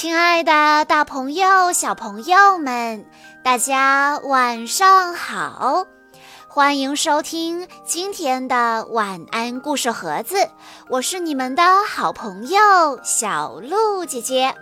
亲爱的，大朋友、小朋友们，大家晚上好！欢迎收听今天的晚安故事盒子，我是你们的好朋友小鹿姐姐。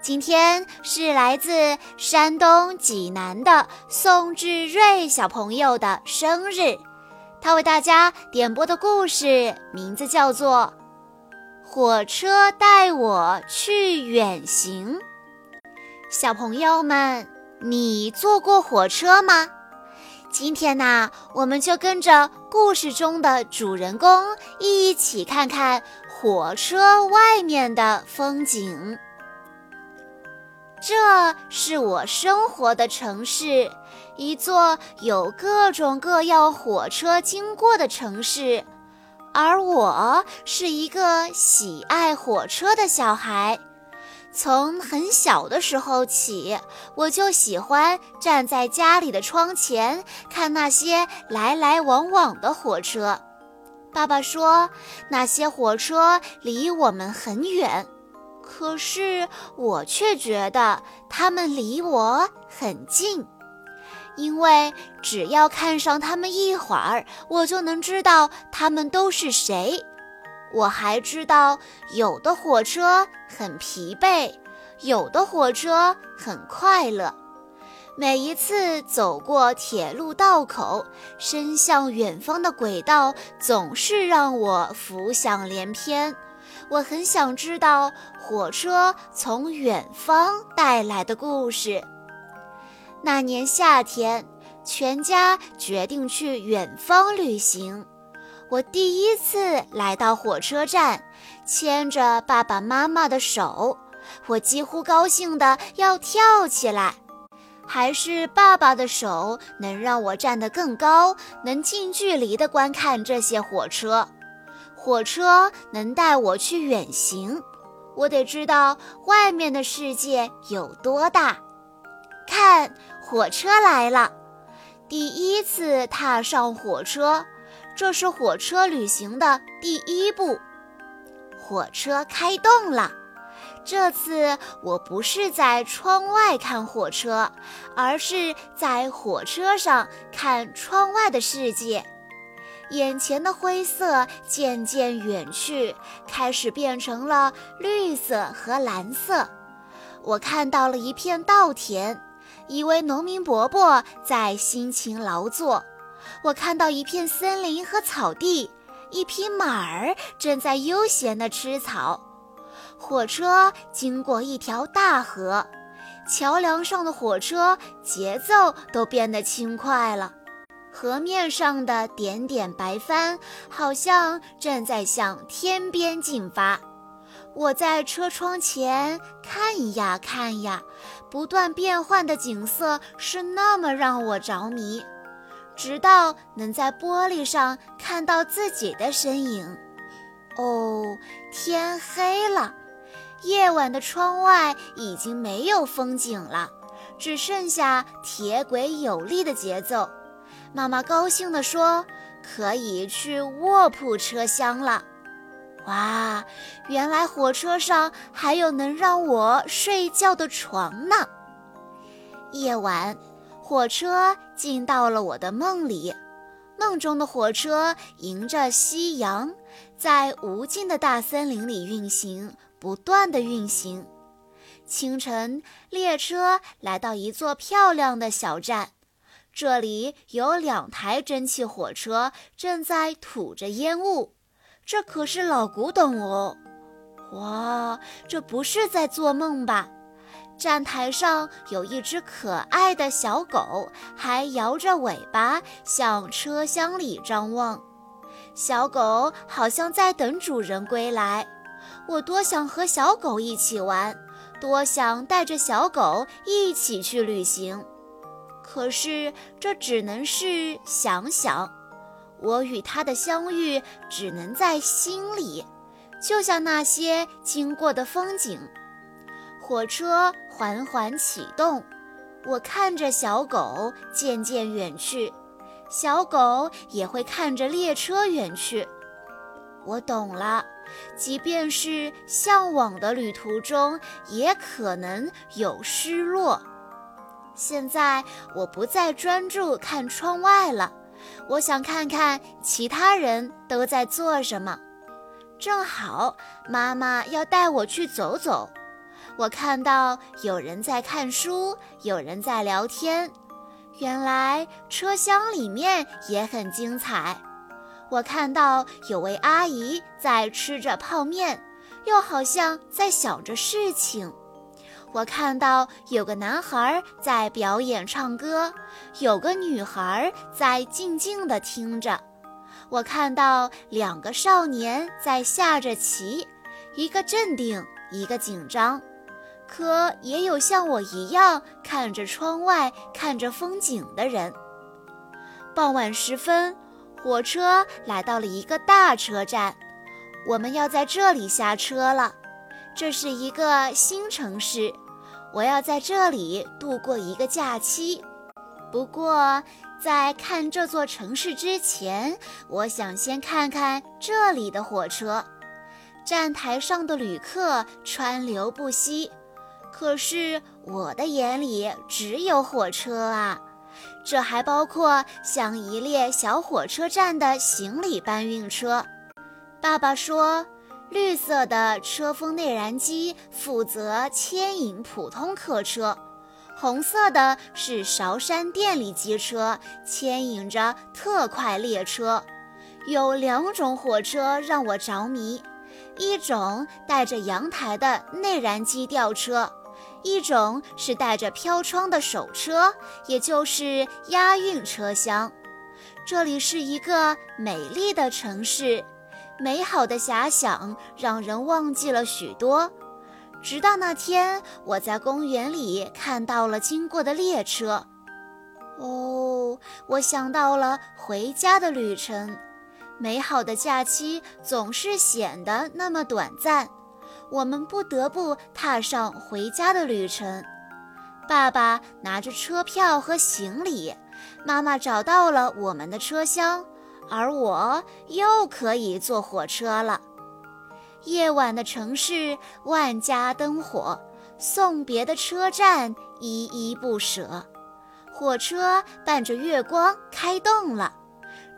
今天是来自山东济南的宋志瑞小朋友的生日，他为大家点播的故事名字叫做。火车带我去远行，小朋友们，你坐过火车吗？今天呢，我们就跟着故事中的主人公一起看看火车外面的风景。这是我生活的城市，一座有各种各样火车经过的城市。而我是一个喜爱火车的小孩，从很小的时候起，我就喜欢站在家里的窗前看那些来来往往的火车。爸爸说，那些火车离我们很远，可是我却觉得它们离我很近。因为只要看上他们一会儿，我就能知道他们都是谁。我还知道，有的火车很疲惫，有的火车很快乐。每一次走过铁路道口，伸向远方的轨道总是让我浮想联翩。我很想知道火车从远方带来的故事。那年夏天，全家决定去远方旅行。我第一次来到火车站，牵着爸爸妈妈的手，我几乎高兴得要跳起来。还是爸爸的手能让我站得更高，能近距离地观看这些火车。火车能带我去远行，我得知道外面的世界有多大。看。火车来了，第一次踏上火车，这是火车旅行的第一步。火车开动了，这次我不是在窗外看火车，而是在火车上看窗外的世界。眼前的灰色渐渐远去，开始变成了绿色和蓝色。我看到了一片稻田。一位农民伯伯在辛勤劳作，我看到一片森林和草地，一匹马儿正在悠闲地吃草。火车经过一条大河，桥梁上的火车节奏都变得轻快了。河面上的点点白帆好像正在向天边进发。我在车窗前看呀看呀，不断变换的景色是那么让我着迷，直到能在玻璃上看到自己的身影。哦，天黑了，夜晚的窗外已经没有风景了，只剩下铁轨有力的节奏。妈妈高兴地说：“可以去卧铺车厢了。”哇，原来火车上还有能让我睡觉的床呢！夜晚，火车进到了我的梦里，梦中的火车迎着夕阳，在无尽的大森林里运行，不断的运行。清晨，列车来到一座漂亮的小站，这里有两台蒸汽火车正在吐着烟雾。这可是老古董哦！哇，这不是在做梦吧？站台上有一只可爱的小狗，还摇着尾巴向车厢里张望。小狗好像在等主人归来。我多想和小狗一起玩，多想带着小狗一起去旅行。可是这只能是想想。我与他的相遇只能在心里，就像那些经过的风景。火车缓缓启动，我看着小狗渐渐远去，小狗也会看着列车远去。我懂了，即便是向往的旅途中，也可能有失落。现在我不再专注看窗外了，我想看看其他人都在做什么。正好妈妈要带我去走走，我看到有人在看书，有人在聊天。原来车厢里面也很精彩。我看到有位阿姨在吃着泡面，又好像在想着事情。我看到有个男孩在表演唱歌，有个女孩在静静地听着。我看到两个少年在下着棋，一个镇定，一个紧张。可也有像我一样看着窗外、看着风景的人。傍晚时分，火车来到了一个大车站，我们要在这里下车了。这是一个新城市。我要在这里度过一个假期。不过，在看这座城市之前，我想先看看这里的火车。站台上的旅客川流不息，可是我的眼里只有火车啊！这还包括像一列小火车站的行李搬运车。爸爸说。绿色的车风内燃机负责牵引普通客车，红色的是韶山电力机车，牵引着特快列车。有两种火车让我着迷，一种带着阳台的内燃机吊车，一种是带着飘窗的手车，也就是押运车厢。这里是一个美丽的城市。美好的遐想让人忘记了许多，直到那天我在公园里看到了经过的列车。哦，我想到了回家的旅程。美好的假期总是显得那么短暂，我们不得不踏上回家的旅程。爸爸拿着车票和行李，妈妈找到了我们的车厢。而我又可以坐火车了。夜晚的城市，万家灯火；送别的车站，依依不舍。火车伴着月光开动了，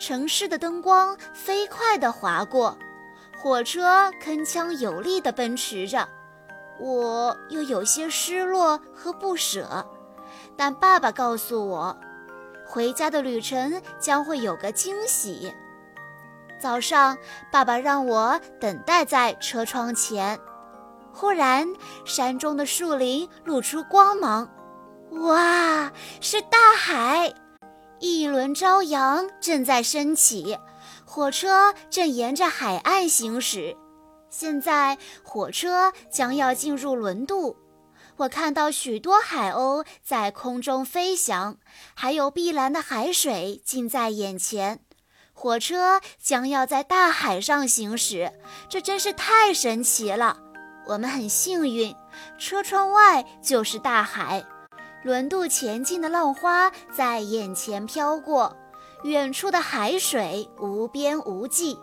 城市的灯光飞快地划过，火车铿锵有力地奔驰着。我又有些失落和不舍，但爸爸告诉我。回家的旅程将会有个惊喜。早上，爸爸让我等待在车窗前。忽然，山中的树林露出光芒，哇，是大海！一轮朝阳正在升起，火车正沿着海岸行驶。现在，火车将要进入轮渡。我看到许多海鸥在空中飞翔，还有碧蓝的海水近在眼前。火车将要在大海上行驶，这真是太神奇了。我们很幸运，车窗外就是大海，轮渡前进的浪花在眼前飘过，远处的海水无边无际，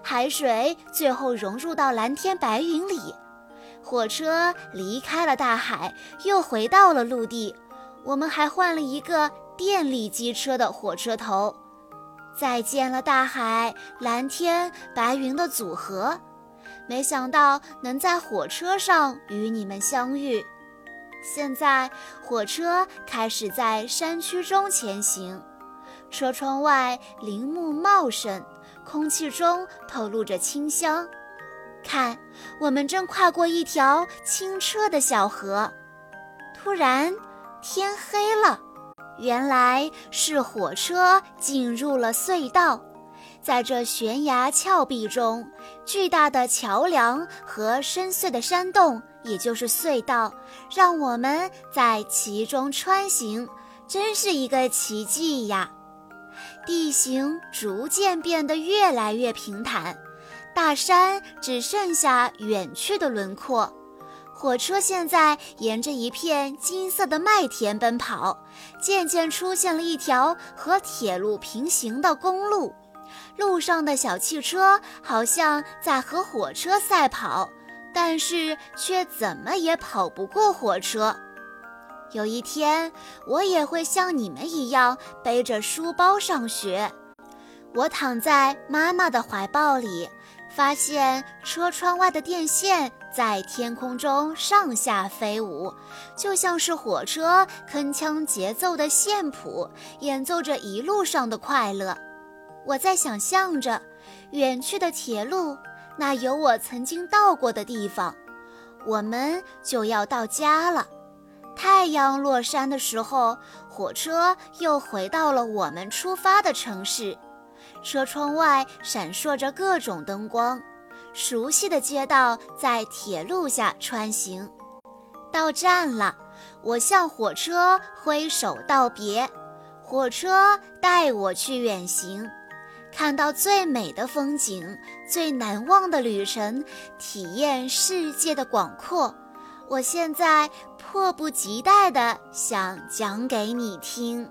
海水最后融入到蓝天白云里。火车离开了大海，又回到了陆地。我们还换了一个电力机车的火车头。再见了，大海、蓝天、白云的组合。没想到能在火车上与你们相遇。现在，火车开始在山区中前行。车窗外林木茂盛，空气中透露着清香。看，我们正跨过一条清澈的小河。突然，天黑了，原来是火车进入了隧道。在这悬崖峭壁中，巨大的桥梁和深邃的山洞，也就是隧道，让我们在其中穿行，真是一个奇迹呀！地形逐渐变得越来越平坦。大山只剩下远去的轮廓，火车现在沿着一片金色的麦田奔跑，渐渐出现了一条和铁路平行的公路，路上的小汽车好像在和火车赛跑，但是却怎么也跑不过火车。有一天，我也会像你们一样背着书包上学。我躺在妈妈的怀抱里，发现车窗外的电线在天空中上下飞舞，就像是火车铿锵节奏的线谱，演奏着一路上的快乐。我在想象着远去的铁路，那有我曾经到过的地方。我们就要到家了。太阳落山的时候，火车又回到了我们出发的城市。车窗外闪烁着各种灯光，熟悉的街道在铁路下穿行。到站了，我向火车挥手道别。火车带我去远行，看到最美的风景，最难忘的旅程，体验世界的广阔。我现在迫不及待地想讲给你听。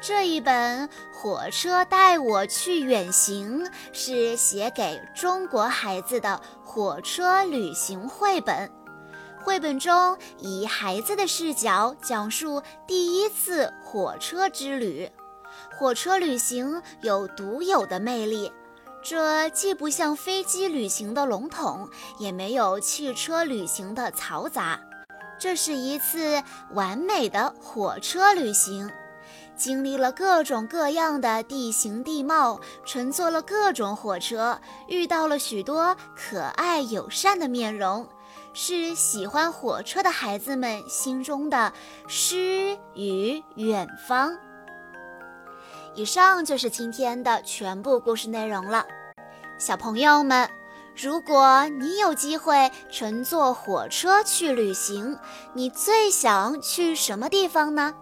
这一本《火车带我去远行》是写给中国孩子的火车旅行绘本。绘本中以孩子的视角讲述第一次火车之旅。火车旅行有独有的魅力。这既不像飞机旅行的笼统，也没有汽车旅行的嘈杂，这是一次完美的火车旅行。经历了各种各样的地形地貌，乘坐了各种火车，遇到了许多可爱友善的面容，是喜欢火车的孩子们心中的诗与远方。以上就是今天的全部故事内容了，小朋友们，如果你有机会乘坐火车去旅行，你最想去什么地方呢？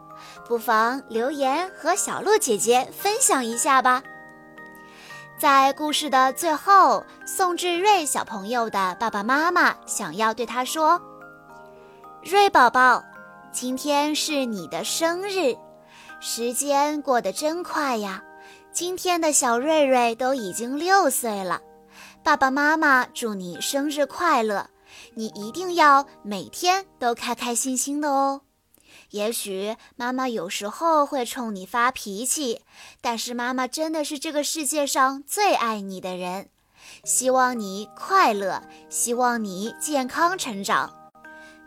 不妨留言和小鹿姐姐分享一下吧。在故事的最后，宋志瑞小朋友的爸爸妈妈想要对他说：“瑞宝宝，今天是你的生日。”时间过得真快呀！今天的小瑞瑞都已经六岁了，爸爸妈妈祝你生日快乐！你一定要每天都开开心心的哦。也许妈妈有时候会冲你发脾气，但是妈妈真的是这个世界上最爱你的人。希望你快乐，希望你健康成长。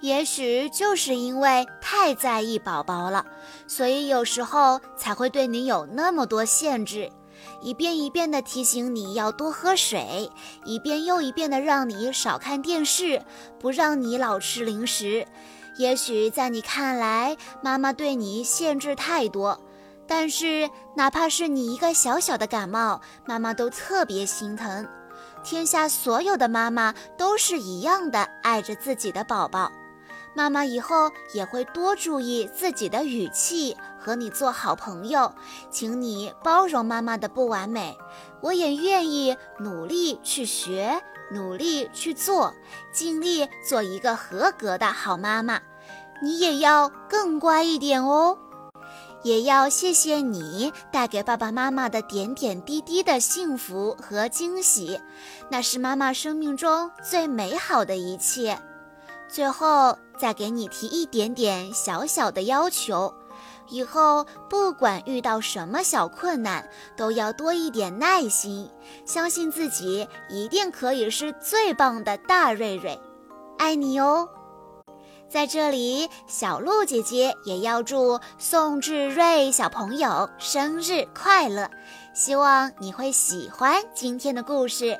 也许就是因为太在意宝宝了，所以有时候才会对你有那么多限制，一遍一遍的提醒你要多喝水，一遍又一遍的让你少看电视，不让你老吃零食。也许在你看来，妈妈对你限制太多，但是哪怕是你一个小小的感冒，妈妈都特别心疼。天下所有的妈妈都是一样的爱着自己的宝宝。妈妈以后也会多注意自己的语气，和你做好朋友，请你包容妈妈的不完美。我也愿意努力去学，努力去做，尽力做一个合格的好妈妈。你也要更乖一点哦，也要谢谢你带给爸爸妈妈的点点滴滴的幸福和惊喜，那是妈妈生命中最美好的一切。最后再给你提一点点小小的要求，以后不管遇到什么小困难，都要多一点耐心，相信自己一定可以是最棒的大瑞瑞，爱你哦！在这里，小鹿姐姐也要祝宋志瑞小朋友生日快乐，希望你会喜欢今天的故事。